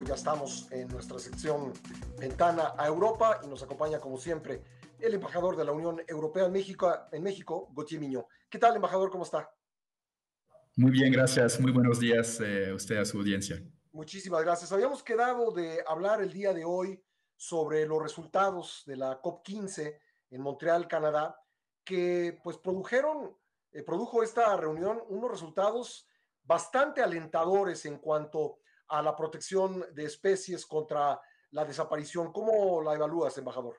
Ya estamos en nuestra sección Ventana a Europa y nos acompaña, como siempre, el embajador de la Unión Europea en México, en México Gautier Miño. ¿Qué tal, embajador? ¿Cómo está? Muy bien, gracias. Muy buenos días eh, a usted, a su audiencia. Muchísimas gracias. Habíamos quedado de hablar el día de hoy sobre los resultados de la COP15 en Montreal, Canadá, que pues produjeron, eh, produjo esta reunión unos resultados bastante alentadores en cuanto a la protección de especies contra la desaparición. ¿Cómo la evalúas, embajador?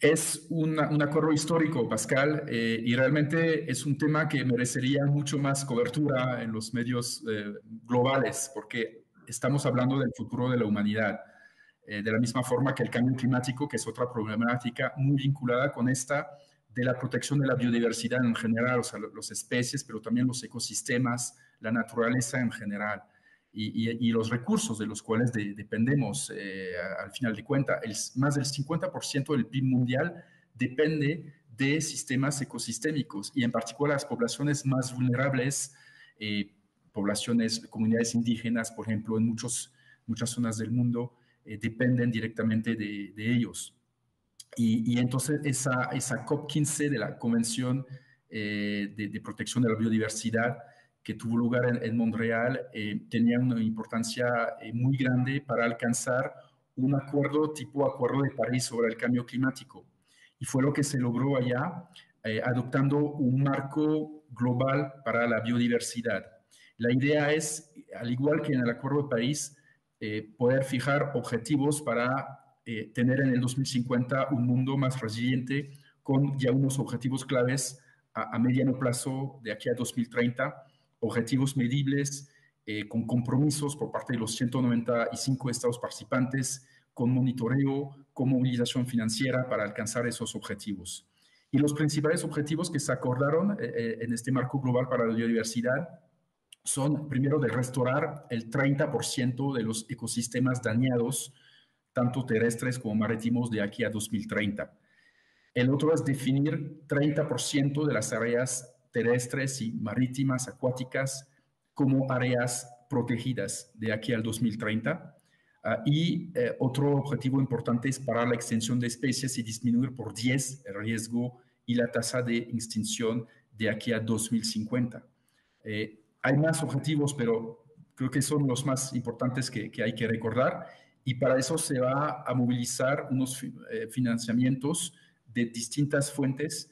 Es un acuerdo histórico, Pascal, eh, y realmente es un tema que merecería mucho más cobertura en los medios eh, globales, porque estamos hablando del futuro de la humanidad, eh, de la misma forma que el cambio climático, que es otra problemática muy vinculada con esta de la protección de la biodiversidad en general, o sea, las especies, pero también los ecosistemas, la naturaleza en general y, los recursos de los cuales dependemos eh, al final de cuentas. más del 50% del PIB mundial depende de sistemas ecosistémicos y en particular las poblaciones más vulnerables, eh, poblaciones, comunidades indígenas, por ejemplo, en muchos, muchas zonas del mundo, eh, dependen directamente de, ellos. Y, entonces esa, esa COP15 de la Convención de, de Protección de la Biodiversidad que tuvo lugar en, Montreal eh, tenía una importancia eh, muy grande para alcanzar un acuerdo tipo Acuerdo de París sobre el cambio climático. Y fue lo que se logró allá, eh, adoptando un marco global para la biodiversidad. La idea es, al igual que en el Acuerdo de París, poder fijar objetivos para tener en el 2050 un mundo más resiliente con ya unos objetivos claves a, a mediano plazo de aquí a 2030 objetivos medibles, eh, con compromisos por parte de los 195 estados participantes, con monitoreo, con movilización financiera para alcanzar esos objetivos. Y los principales objetivos que se acordaron eh, eh, en este marco global para la biodiversidad son, primero, de restaurar el 30% de los ecosistemas dañados, tanto terrestres como marítimos, de aquí a 2030. El otro es definir 30% de las áreas terrestres y marítimas, acuáticas, como áreas protegidas de aquí al 2030. Ah, y eh, otro objetivo importante es parar la extensión de especies y disminuir por 10 el riesgo y la tasa de extinción de aquí a 2050. Eh, hay más objetivos, pero creo que son los más importantes que, hay que recordar. Y para eso se va a movilizar unos eh, financiamientos de distintas fuentes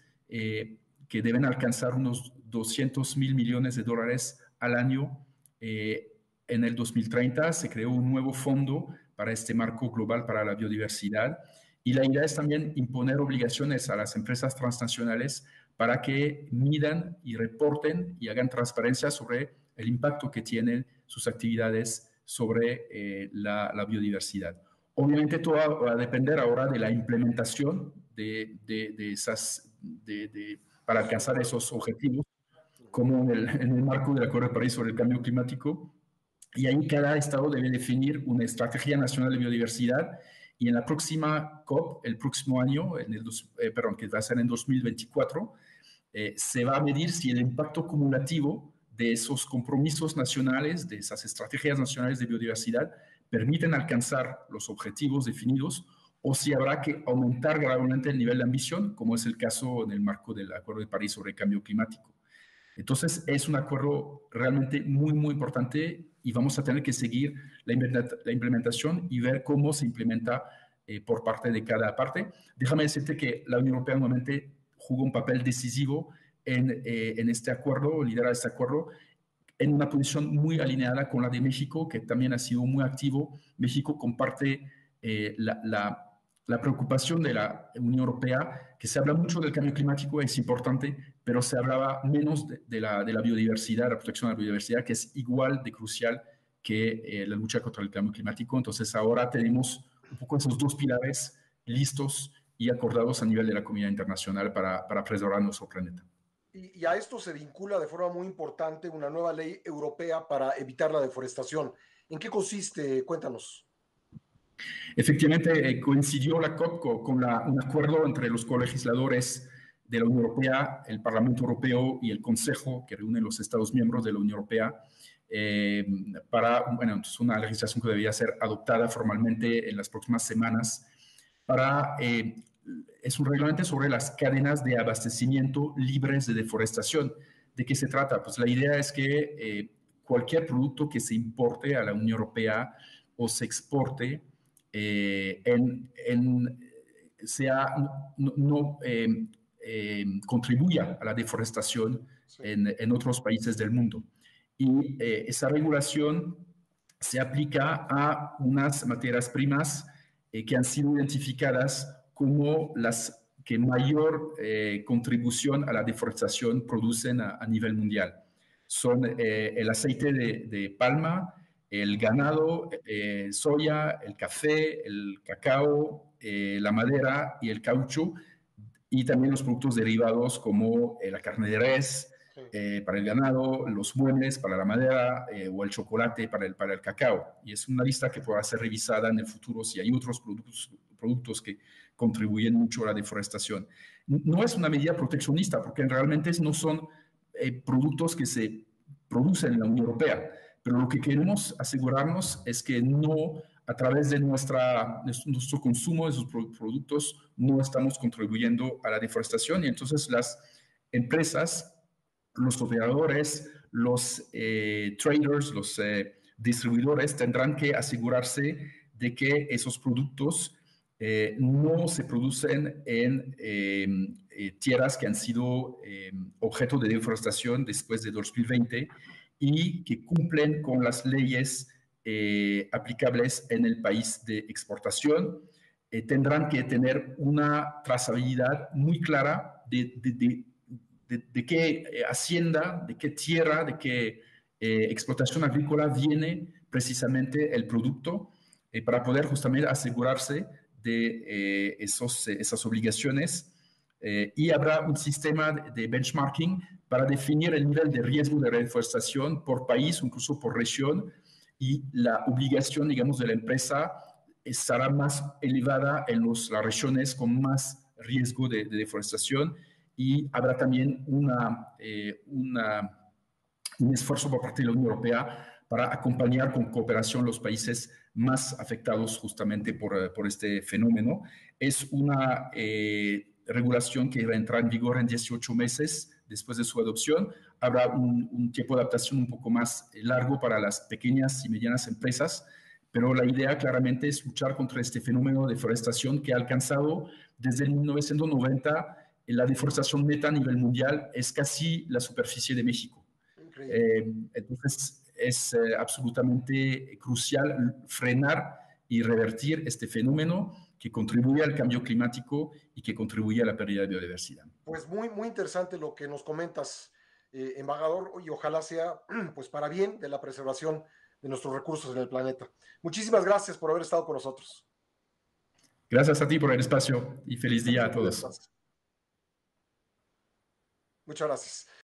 que deben alcanzar unos 200 mil millones de dólares al año. Eh, en el 2030 se creó un nuevo fondo para este marco global para la biodiversidad y la idea es también imponer obligaciones a las empresas transnacionales para que midan y reporten y hagan transparencia sobre el impacto que tienen sus actividades sobre eh, la, biodiversidad. Obviamente todo va a depender ahora de la implementación de, de esas, de, para alcanzar esos objetivos, como en el, en el marco del Acuerdo de París sobre el cambio climático. Y ahí cada estado debe definir una estrategia nacional de biodiversidad y en la próxima COP, el próximo año, en el eh, perdón, que va a ser en 2024, eh, se va a medir si el impacto acumulativo de esos compromisos nacionales, de esas estrategias nacionales de biodiversidad, permiten alcanzar los objetivos definidos o si habrá que aumentar gradualmente el nivel de ambición, como es el caso en el marco del Acuerdo de París sobre el cambio climático. Entonces, es un acuerdo realmente muy, muy importante y vamos a tener que seguir la, implementación y ver cómo se implementa eh, por parte de cada parte. Déjame decirte que la Unión Europea nuevamente jugó un papel decisivo en, eh, en este acuerdo, lidera este acuerdo, en una posición muy alineada con la de México, que también ha sido muy activo. México comparte eh, la, la la preocupación de la Unión Europea, que se habla mucho del cambio climático, es importante, pero se hablaba menos de, la, de la, biodiversidad, la protección de la biodiversidad, que es igual de crucial que eh, la lucha contra el cambio climático. Entonces ahora tenemos un poco esos dos pilares listos y acordados a nivel de la comunidad internacional para, para preservar nuestro planeta. Y, y, a esto se vincula de forma muy importante una nueva ley europea para evitar la deforestación. ¿En qué consiste? Cuéntanos. Efectivamente, eh, coincidió la COP con un acuerdo entre los colegisladores de la Unión Europea, el Parlamento Europeo y el Consejo, que reúne los Estados miembros de la Unión Europea, eh, para, bueno, una legislación que debería ser adoptada formalmente en las próximas semanas para, eh, es un reglamento sobre las cadenas de abastecimiento libres de deforestación. ¿De qué se trata? Pues la idea es que eh, cualquier producto que se importe a la Unión Europea o se exporte en, sea, no, contribuya a la deforestación en, en otros países del mundo y eh, esa regulación se aplica a unas materias primas eh, que han sido identificadas como las que mayor eh, contribución a la deforestación producen a, nivel mundial. Son el aceite de, de, palma, el ganado, soya, el café, el cacao, la madera y el caucho, y también los productos derivados como la carne de res, eh, para el ganado, los muebles para la madera eh, o el chocolate para el, para el cacao. Y es una lista que podrá ser revisada en el futuro si hay otros productos, productos que contribuyen mucho a la deforestación. No es una medida proteccionista porque realmente no son eh, productos que se producen en la Unión Europea, pero lo que queremos asegurarnos es que no a través de nuestra, nuestro consumo de esos productos no estamos contribuyendo a la deforestación. Y entonces las empresas los operadores, los eh, traders, los eh, distribuidores tendrán que asegurarse de que esos productos eh, no se producen en em, tierras que han sido em, objeto de deforestación después de 2020 y que cumplen con las leyes aplicables en el país de exportación. tendrán que tener una trazabilidad muy clara de, de, de, qué eh, hacienda, de qué tierra, de qué eh, explotación agrícola viene precisamente el producto eh, para poder justamente asegurarse de esos, esas obligaciones. y habrá un sistema de benchmarking para definir el nivel de riesgo de reforestación por país, incluso por región, y la obligación, digamos, de la empresa estará más elevada en los, las regiones con más riesgo de, de deforestación y habrá también una, eh, una, un esfuerzo por parte de la Unión Europea para acompañar con cooperación los países más afectados justamente por, eh, por este fenómeno. Es una eh, regulación que va a entrar en vigor en 18 meses después de su adopción. Habrá un, un, tiempo de adaptación un poco más largo para las pequeñas y medianas empresas, pero la idea claramente es luchar contra este fenómeno de deforestación que ha alcanzado desde el 1990 la deforestación neta a nivel mundial es casi la superficie de México. Eh, entonces, es eh, absolutamente crucial frenar y revertir este fenómeno que contribuye al cambio climático y que contribuye a la pérdida de biodiversidad. Pues muy, muy interesante lo que nos comentas, eh, embajador, y ojalá sea pues para bien de la preservación de nuestros recursos en el planeta. Muchísimas gracias por haber estado con nosotros. Gracias a ti por el espacio y feliz día a todos. Muchas gracias.